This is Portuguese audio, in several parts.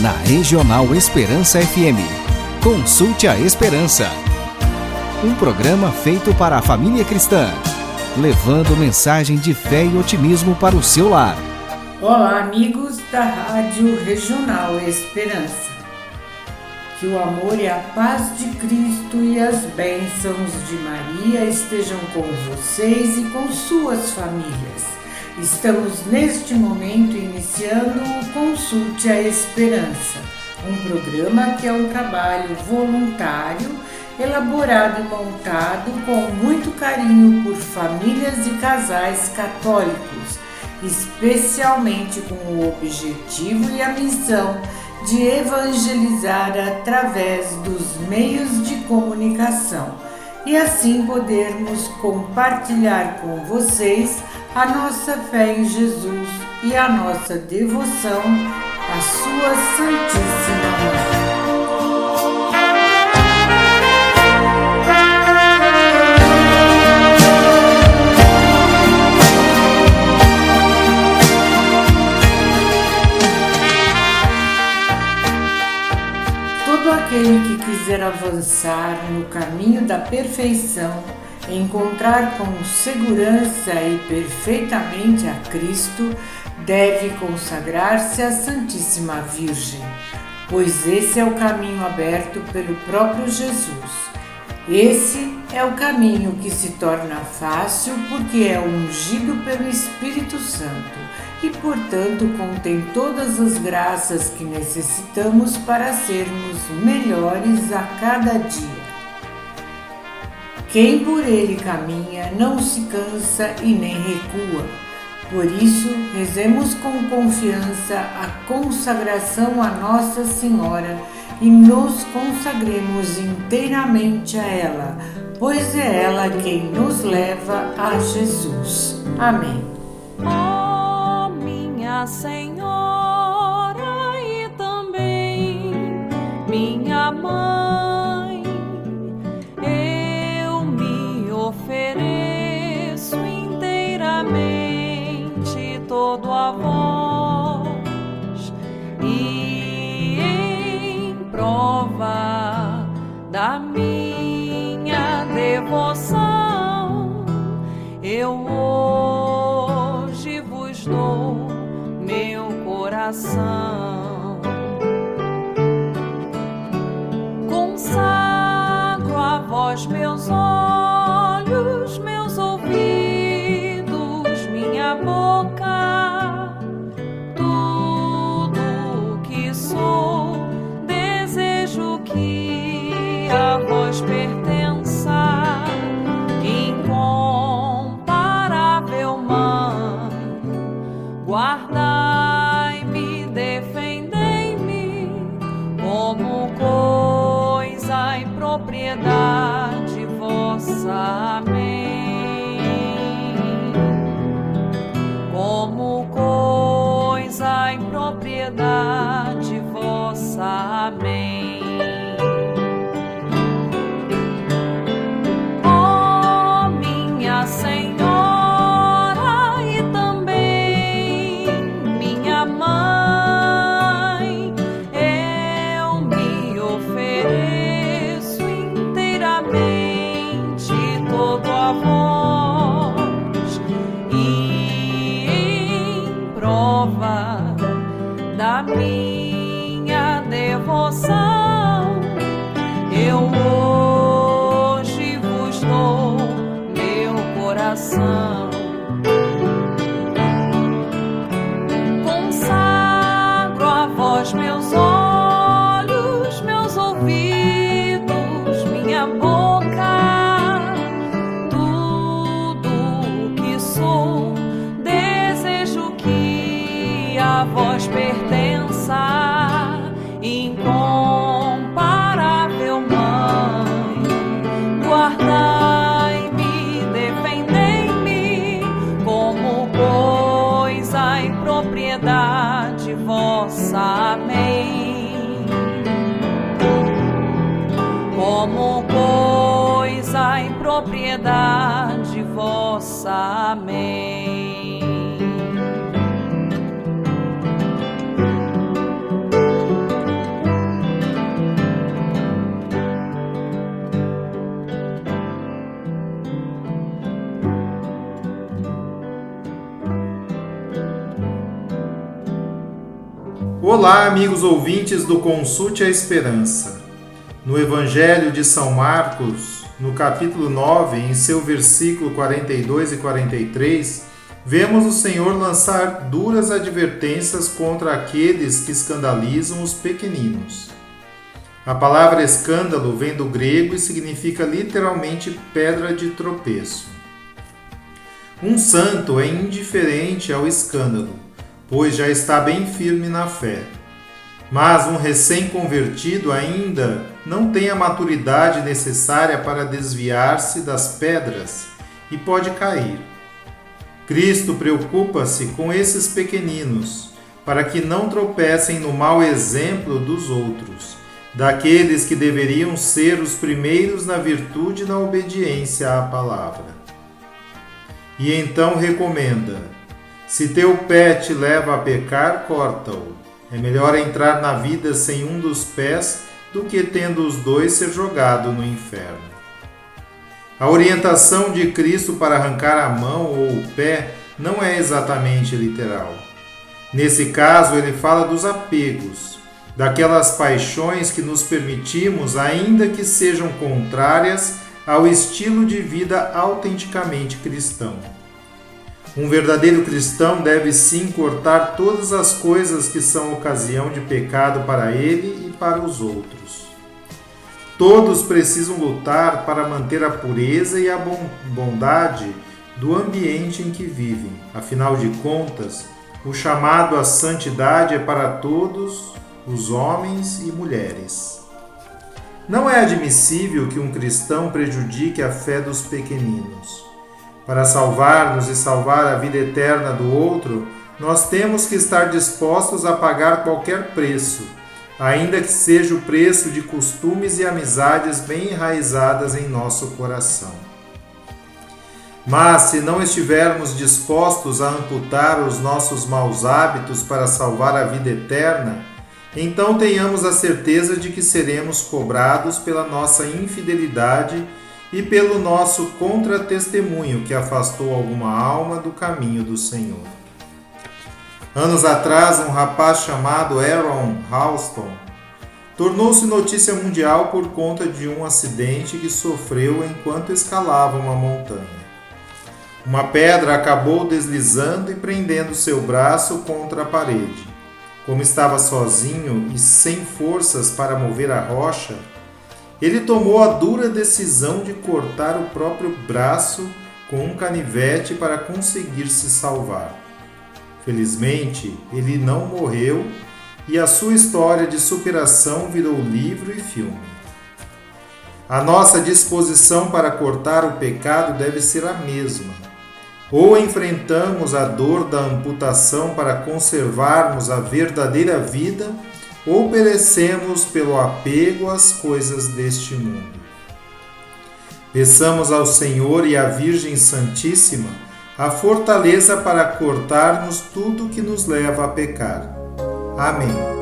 na Regional Esperança FM. Consulte a Esperança. Um programa feito para a família cristã, levando mensagem de fé e otimismo para o seu lar. Olá, amigos da Rádio Regional Esperança. Que o amor e a paz de Cristo e as bênçãos de Maria estejam com vocês e com suas famílias. Estamos neste momento iniciando o Consulte a Esperança, um programa que é um trabalho voluntário elaborado e montado com muito carinho por famílias e casais católicos, especialmente com o objetivo e a missão de evangelizar através dos meios de comunicação. E assim podermos compartilhar com vocês a nossa fé em Jesus e a nossa devoção à Sua Santíssima Mãe. Todo aquele que quiser avançar no caminho da perfeição encontrar com segurança e perfeitamente a Cristo, deve consagrar-se à Santíssima Virgem, pois esse é o caminho aberto pelo próprio Jesus. Esse é o caminho que se torna fácil porque é ungido pelo Espírito Santo e, portanto, contém todas as graças que necessitamos para sermos melhores a cada dia. Quem por ele caminha não se cansa e nem recua. Por isso, rezemos com confiança a consagração a Nossa Senhora e nos consagremos inteiramente a ela, pois é ela quem nos leva a Jesus. Amém. Oh, minha Senhora e também minha mãe. Da minha devoção eu hoje vos dou meu coração. Consagro a vós meus olhos Amém. Olá, amigos ouvintes do Consulte a Esperança. No Evangelho de São Marcos, no capítulo 9, em seu versículo 42 e 43, vemos o Senhor lançar duras advertências contra aqueles que escandalizam os pequeninos. A palavra escândalo vem do grego e significa literalmente pedra de tropeço. Um santo é indiferente ao escândalo, pois já está bem firme na fé. Mas um recém-convertido ainda não tem a maturidade necessária para desviar-se das pedras e pode cair. Cristo preocupa-se com esses pequeninos, para que não tropecem no mau exemplo dos outros, daqueles que deveriam ser os primeiros na virtude e na obediência à palavra. E então recomenda: se teu pé te leva a pecar, corta-o. É melhor entrar na vida sem um dos pés do que tendo os dois ser jogado no inferno. A orientação de Cristo para arrancar a mão ou o pé não é exatamente literal. Nesse caso, ele fala dos apegos, daquelas paixões que nos permitimos, ainda que sejam contrárias ao estilo de vida autenticamente cristão. Um verdadeiro cristão deve sim cortar todas as coisas que são ocasião de pecado para ele e para os outros. Todos precisam lutar para manter a pureza e a bondade do ambiente em que vivem. Afinal de contas, o chamado à santidade é para todos os homens e mulheres. Não é admissível que um cristão prejudique a fé dos pequeninos. Para salvar-nos e salvar a vida eterna do outro, nós temos que estar dispostos a pagar qualquer preço, ainda que seja o preço de costumes e amizades bem enraizadas em nosso coração. Mas se não estivermos dispostos a amputar os nossos maus hábitos para salvar a vida eterna, então tenhamos a certeza de que seremos cobrados pela nossa infidelidade e pelo nosso contra-testemunho que afastou alguma alma do caminho do Senhor. Anos atrás, um rapaz chamado Aaron Halston tornou-se notícia mundial por conta de um acidente que sofreu enquanto escalava uma montanha. Uma pedra acabou deslizando e prendendo seu braço contra a parede. Como estava sozinho e sem forças para mover a rocha, ele tomou a dura decisão de cortar o próprio braço com um canivete para conseguir se salvar. Felizmente, ele não morreu e a sua história de superação virou livro e filme. A nossa disposição para cortar o pecado deve ser a mesma. Ou enfrentamos a dor da amputação para conservarmos a verdadeira vida ou perecemos pelo apego às coisas deste mundo. Peçamos ao Senhor e à Virgem Santíssima a fortaleza para cortarmos tudo que nos leva a pecar. Amém.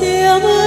Me.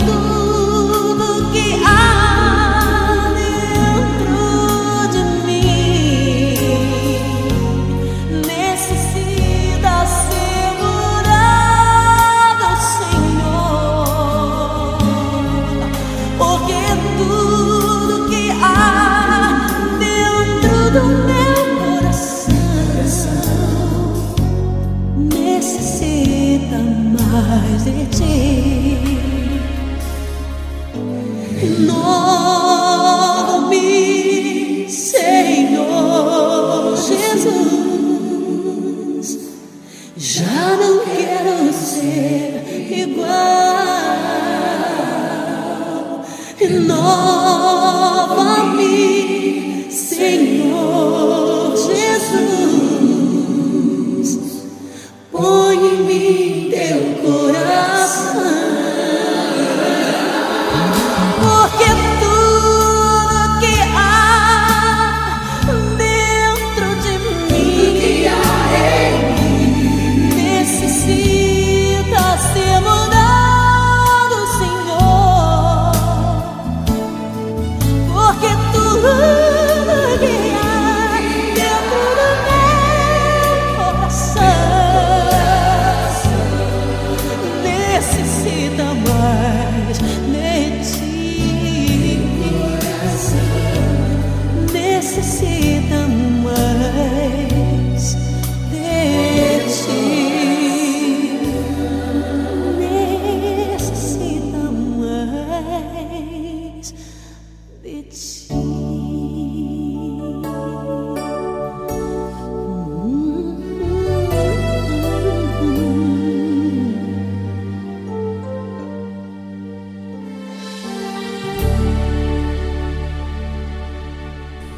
aku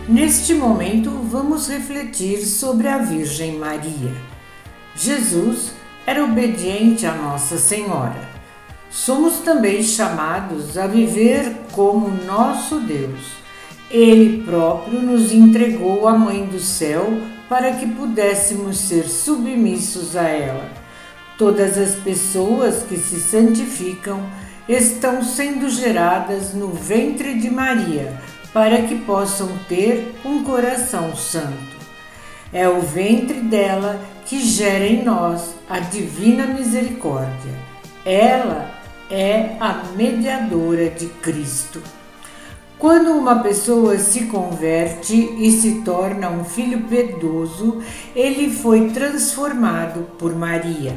Neste momento, vamos refletir sobre a Virgem Maria. Jesus era obediente a Nossa Senhora. Somos também chamados a viver como nosso Deus. Ele próprio nos entregou a Mãe do Céu para que pudéssemos ser submissos a ela. Todas as pessoas que se santificam estão sendo geradas no ventre de Maria para que possam ter um coração santo. É o ventre dela que gera em nós a divina misericórdia. Ela é a mediadora de Cristo. Quando uma pessoa se converte e se torna um filho piedoso, ele foi transformado por Maria.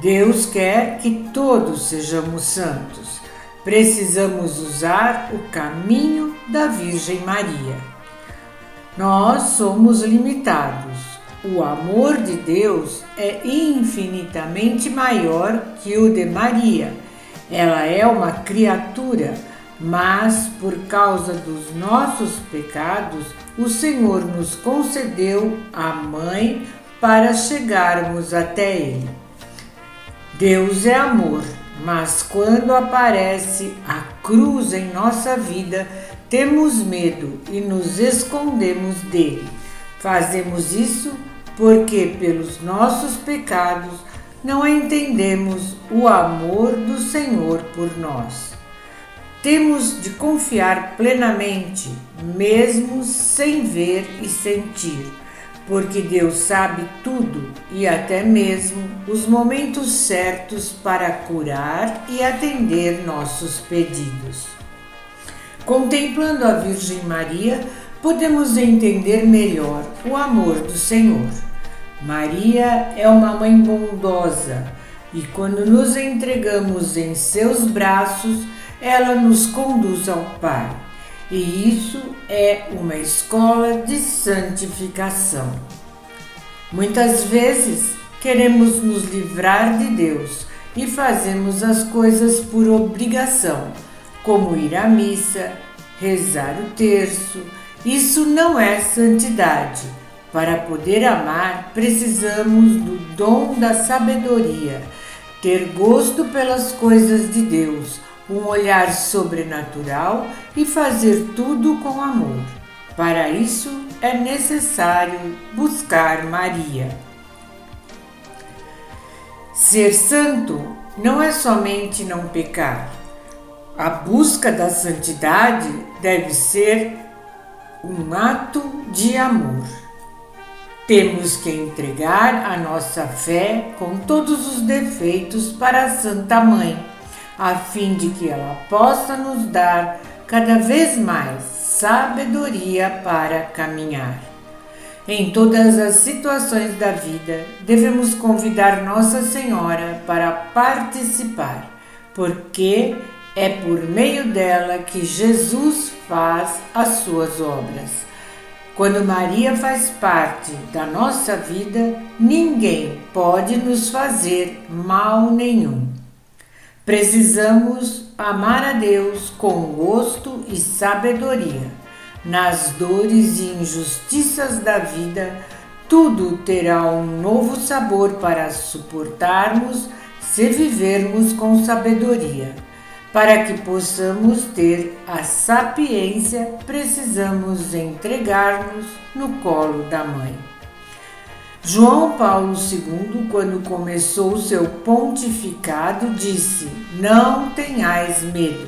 Deus quer que todos sejamos santos. Precisamos usar o caminho da Virgem Maria. Nós somos limitados. O amor de Deus é infinitamente maior que o de Maria. Ela é uma criatura, mas por causa dos nossos pecados, o Senhor nos concedeu a mãe para chegarmos até Ele. Deus é amor mas quando aparece a cruz em nossa vida, temos medo e nos escondemos dele. Fazemos isso porque, pelos nossos pecados, não entendemos o amor do Senhor por nós. Temos de confiar plenamente, mesmo sem ver e sentir porque Deus sabe tudo e até mesmo os momentos certos para curar e atender nossos pedidos. Contemplando a Virgem Maria, podemos entender melhor o amor do Senhor. Maria é uma mãe bondosa e quando nos entregamos em seus braços, ela nos conduz ao Pai e isso é uma escola de santificação. Muitas vezes queremos nos livrar de Deus e fazemos as coisas por obrigação, como ir à missa, rezar o terço. Isso não é santidade. Para poder amar, precisamos do dom da sabedoria, ter gosto pelas coisas de Deus um olhar sobrenatural e fazer tudo com amor. Para isso é necessário buscar Maria. Ser santo não é somente não pecar. A busca da santidade deve ser um ato de amor. Temos que entregar a nossa fé com todos os defeitos para a Santa Mãe, a fim de que ela possa nos dar cada vez mais sabedoria para caminhar. Em todas as situações da vida, devemos convidar Nossa Senhora para participar, porque é por meio dela que Jesus faz as suas obras. Quando Maria faz parte da nossa vida, ninguém pode nos fazer mal nenhum. Precisamos amar a Deus com gosto e sabedoria. Nas dores e injustiças da vida, tudo terá um novo sabor para suportarmos se vivermos com sabedoria. Para que possamos ter a sapiência, precisamos entregar-nos no colo da Mãe. João Paulo II, quando começou seu pontificado, disse: Não tenhais medo.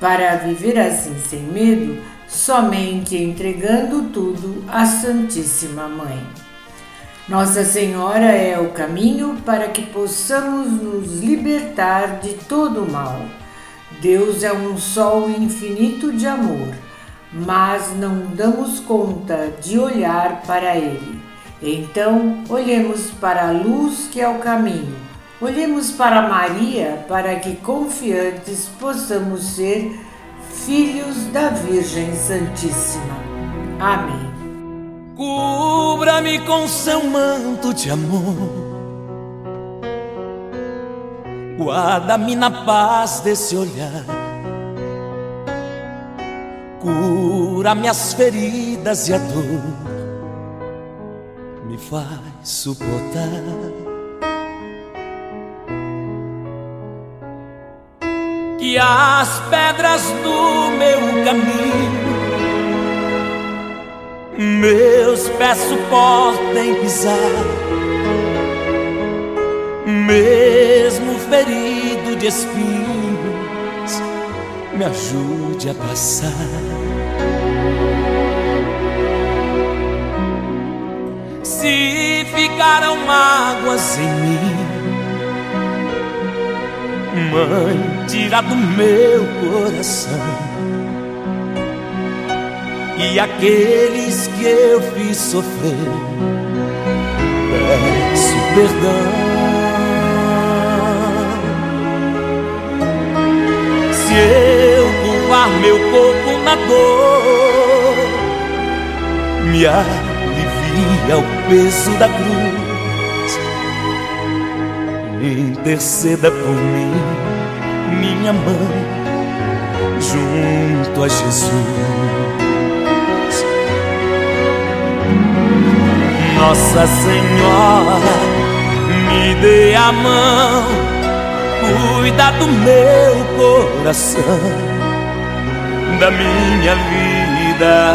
Para viver assim sem medo, somente entregando tudo à Santíssima Mãe. Nossa Senhora é o caminho para que possamos nos libertar de todo o mal Deus é um sol infinito de amor, mas não damos conta de olhar para Ele. Então, olhemos para a luz que é o caminho. Olhemos para Maria para que confiantes possamos ser filhos da Virgem Santíssima. Amém. Cubra-me com seu manto de amor Guarda-me na paz desse olhar. Cura minhas feridas e a dor me faz suportar. Que as pedras do meu caminho meus pés suportem pisar mesmo ferido de espinhos, me ajude a passar. Se ficaram mágoas em mim, Mãe, tira do meu coração. E aqueles que eu fiz sofrer, peço perdão. Se eu curvar meu corpo na dor, me alivia o peso da cruz. Interceda por mim, minha mãe, junto a Jesus. Nossa Senhora, me dê a mão cuida do meu coração, da minha vida,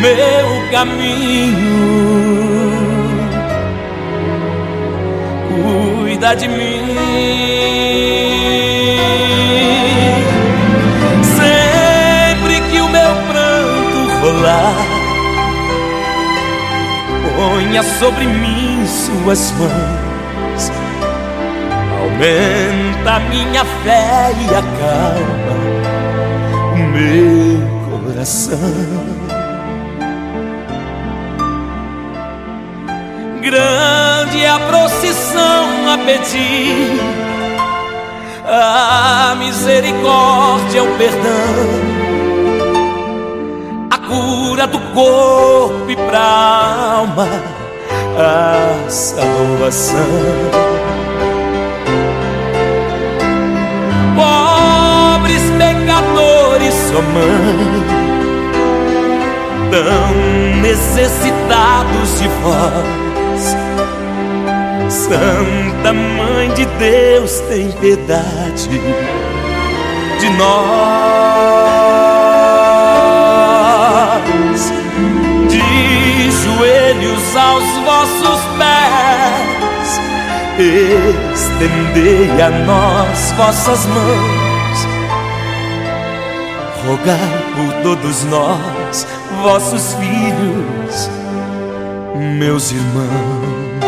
meu caminho. Cuida de mim. Sempre que o meu pranto rolar, ponha sobre mim suas mãos aumenta minha fé e acalma o meu coração. Grande a procissão a pedir, a misericórdia, o perdão, a cura do corpo e pra alma, a salvação. Pobres pecadores, sua mãe tão necessitados de vós. Santa Mãe de Deus, tem piedade de nós. De joelhos aos vossos pés, estendei a nós vossas mãos. Rogai por todos nós, vossos filhos, meus irmãos.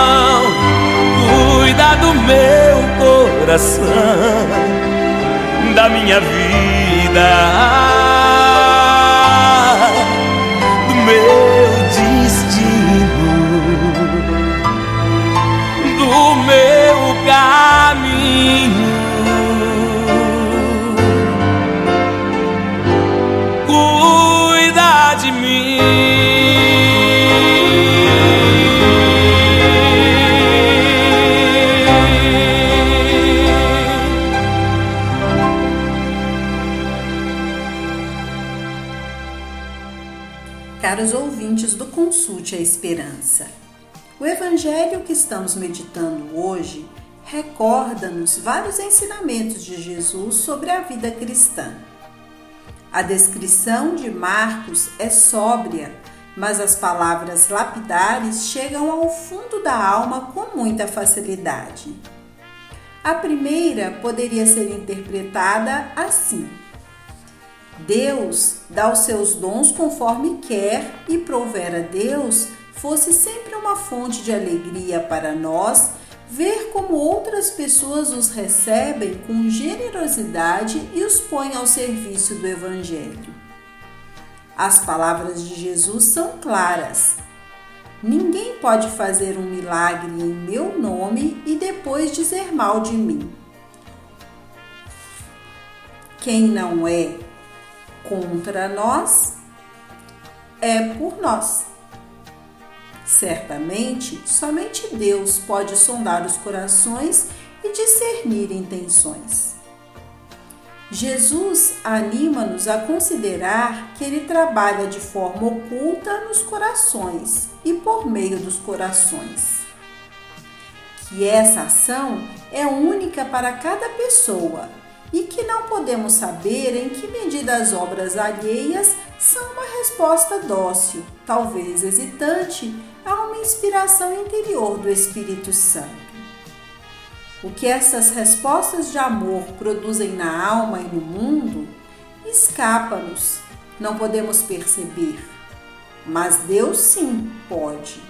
cuida do meu coração, da minha vida, Caros ouvintes do Consulte a Esperança, o Evangelho que estamos meditando hoje recorda-nos vários ensinamentos de Jesus sobre a vida cristã. A descrição de Marcos é sóbria, mas as palavras lapidares chegam ao fundo da alma com muita facilidade. A primeira poderia ser interpretada assim: Deus dá os seus dons conforme quer e prover a Deus fosse sempre uma fonte de alegria para nós ver como outras pessoas os recebem com generosidade e os põem ao serviço do Evangelho. As palavras de Jesus são claras. Ninguém pode fazer um milagre em meu nome e depois dizer mal de mim. Quem não é contra nós é por nós. Certamente, somente Deus pode sondar os corações e discernir intenções. Jesus anima-nos a considerar que ele trabalha de forma oculta nos corações e por meio dos corações. Que essa ação é única para cada pessoa e que não podemos saber em que medida as obras alheias são uma resposta dócil, talvez hesitante, a uma inspiração interior do Espírito Santo. O que essas respostas de amor produzem na alma e no mundo escapa-nos, não podemos perceber, mas Deus sim pode.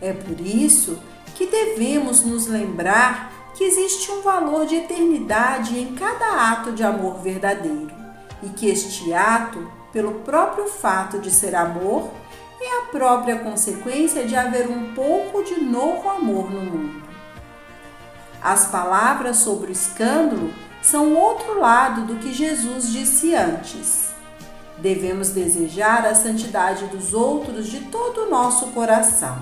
É por isso que devemos nos lembrar que existe um valor de eternidade em cada ato de amor verdadeiro e que este ato, pelo próprio fato de ser amor, é a própria consequência de haver um pouco de novo amor no mundo. As palavras sobre o escândalo são outro lado do que Jesus disse antes. Devemos desejar a santidade dos outros de todo o nosso coração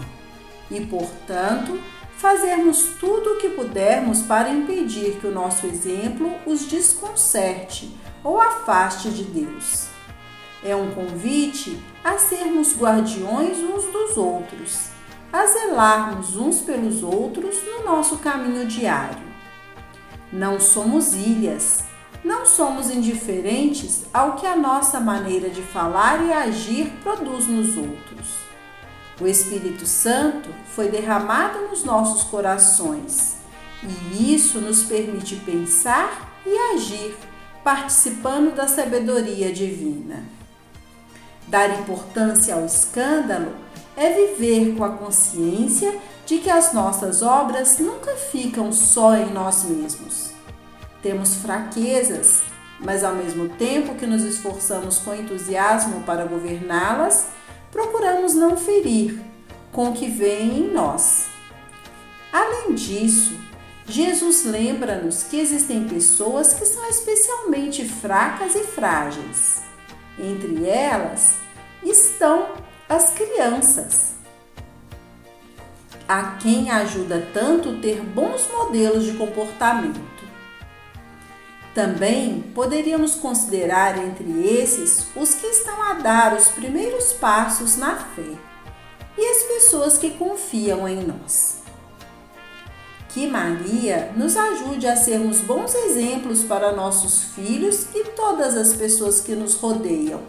e, portanto, fazermos tudo o que pudermos para impedir que o nosso exemplo os desconcerte ou afaste de Deus. É um convite a sermos guardiões uns dos outros, a zelarmos uns pelos outros no nosso caminho diário. Não somos ilhas, não somos indiferentes ao que a nossa maneira de falar e agir produz nos outros. O Espírito Santo foi derramado nos nossos corações e isso nos permite pensar e agir, participando da sabedoria divina. Dar importância ao escândalo é viver com a consciência de que as nossas obras nunca ficam só em nós mesmos. Temos fraquezas mas ao mesmo tempo que nos esforçamos com entusiasmo para governá-las, procuramos não ferir com o que vem em nós. Além disso, Jesus lembra-nos que existem pessoas que são especialmente fracas e frágeis. Entre elas estão as crianças, a quem ajuda tanto ter bons modelos de comportamento. Também poderíamos considerar entre esses os que estão a dar os primeiros passos na fé e as pessoas que confiam em nós. Que Maria nos ajude a sermos bons exemplos para nossos filhos e todas as pessoas que nos rodeiam,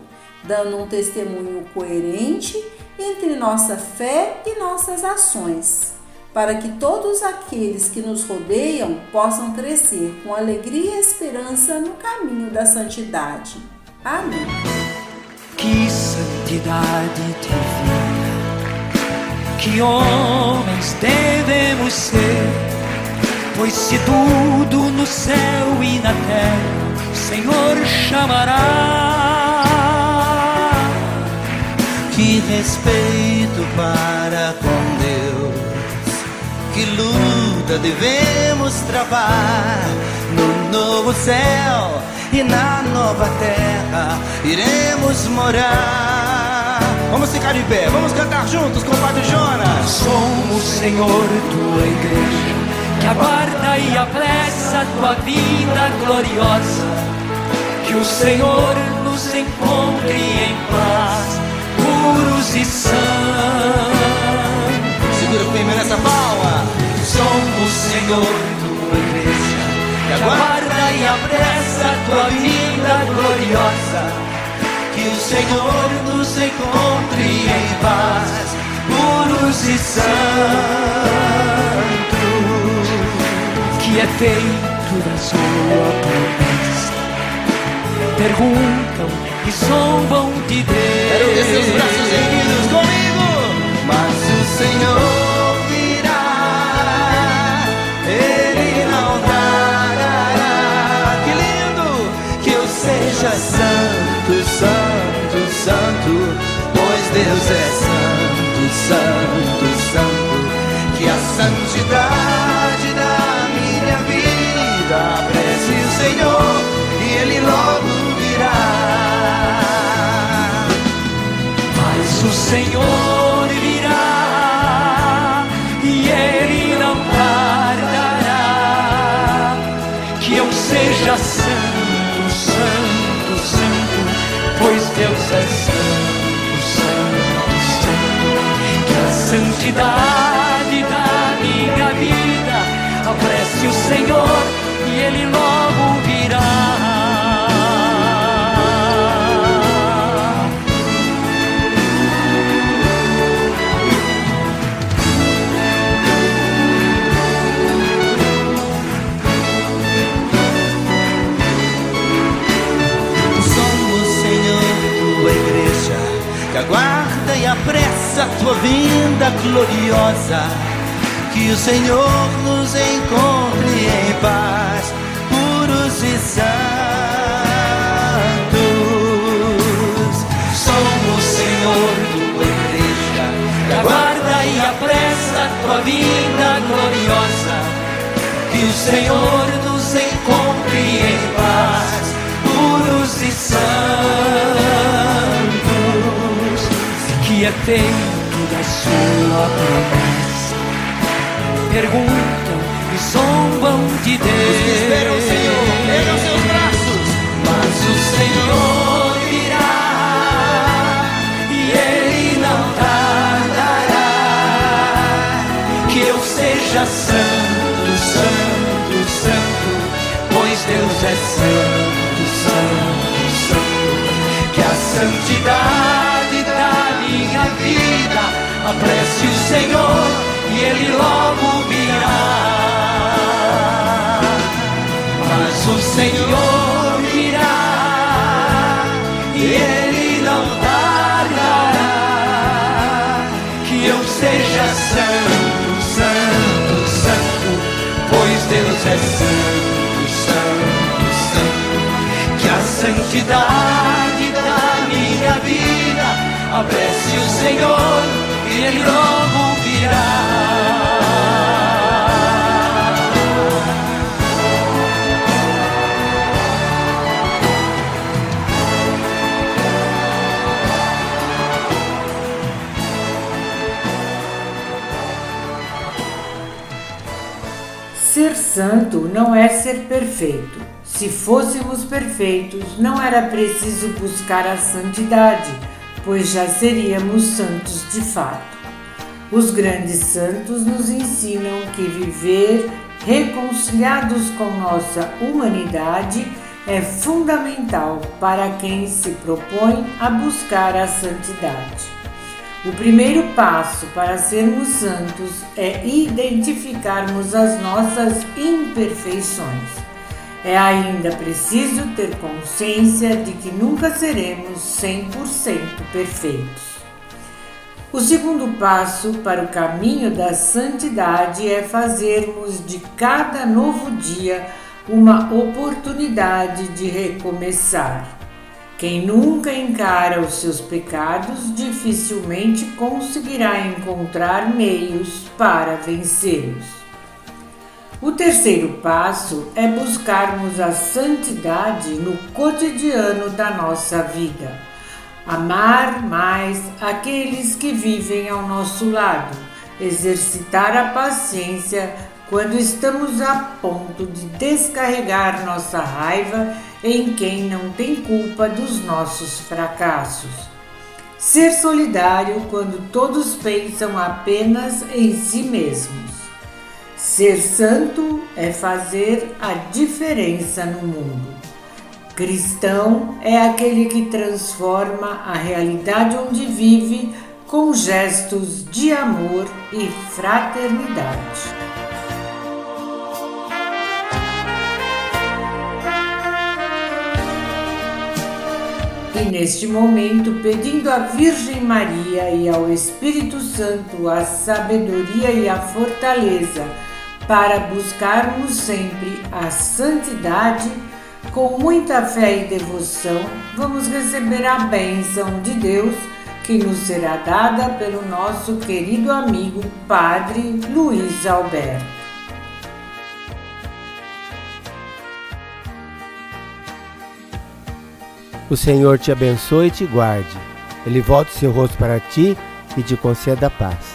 dando um testemunho coerente entre nossa fé e nossas ações para que todos aqueles que nos rodeiam possam crescer com alegria e esperança no caminho da santidade. Amém. Que santidade divina, que homens devemos ser, pois se tudo no céu e na terra o Senhor chamará. Que respeito para com Deus que luta devemos travar no novo céu e na nova terra iremos morar. Vamos ficar de pé, vamos cantar juntos com o Padre Jonas. Somos, Senhor, tua igreja, que aguarda e apressa tua vida gloriosa. Que o Senhor nos encontre em paz, puros e sãos segura firme nessa palma. Somos, Senhor, tua igreja, que aguarda e apressa tua vida gloriosa. Que o Senhor nos encontre em paz, puros e santos. Que é feito da sua promessa. Perguntam e zombam de Deus. Quero ver seus braços erguidos comigo. Mas o Senhor Deus é santo, santo, santo. Que a santidade da minha vida apresse o Senhor e Ele logo virá. Mas o Senhor virá e Ele não tardará. Que eu seja santo, santo pois Deus é santo, santidade da minha vida apresse o Senhor e Ele logo virá. Apressa a tua vinda gloriosa. Que o Senhor nos encontre em paz, puros e santos. Somos, Senhor, tua igreja, aguarda e apressa a tua vinda gloriosa. Que o Senhor nos encontre em paz, puros e santos é feito da sua promessa. Perguntam e zombam de Deus. Apresse o Senhor e Ele logo virá. Mas o Senhor virá e Ele não tardará. Que eu seja santo, santo, santo, pois Deus é santo, santo, santo. Que santidade da minha vida. Apresse o Senhor e Ele logo virá. Ser santo não é ser perfeito. Se fôssemos perfeitos, não era preciso buscar a santidade, pois já seríamos santos de fato. Os grandes santos nos ensinam que viver reconciliados com nossa humanidade é fundamental para quem se propõe a buscar a santidade. O primeiro passo para sermos santos é identificarmos as nossas imperfeições. É ainda preciso ter consciência de que nunca seremos 100% perfeitos. O segundo passo para o caminho da santidade é fazermos de cada novo dia uma oportunidade de recomeçar. Quem nunca encara os seus pecados dificilmente conseguirá encontrar meios para vencê-los. O terceiro passo é buscarmos a santidade no cotidiano da nossa vida. Amar mais aqueles que vivem ao nosso lado, exercitar a paciência quando estamos a ponto de descarregar nossa raiva em quem não tem culpa dos nossos fracassos. Ser solidário quando todos pensam apenas em si mesmos. Ser santo é fazer a diferença no mundo. Cristão é aquele que transforma a realidade onde vive com gestos de amor e fraternidade. E neste momento, pedindo à Virgem Maria e ao Espírito Santo a sabedoria e a fortaleza para buscarmos sempre a santidade, com muita fé e devoção, vamos receber a bênção de Deus que nos será dada pelo nosso querido amigo Padre Luiz Alberto. O Senhor te abençoe e te guarde. Ele volte seu rosto para ti e te conceda paz.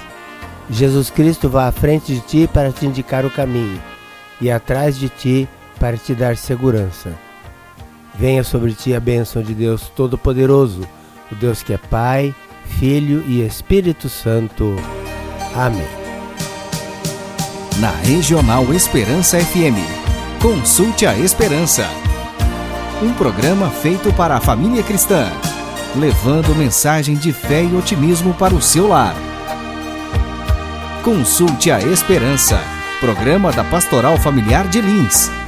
Jesus Cristo vá à frente de ti para te indicar o caminho e atrás de ti para te dar segurança. Venha sobre ti a bênção de Deus Todo-Poderoso, o Deus que é Pai, Filho e Espírito Santo. Amém. Na Regional Esperança FM. Consulte a Esperança um programa feito para a família cristã, levando mensagem de fé e otimismo para o seu lar. Consulte a Esperança, programa da Pastoral Familiar de Lins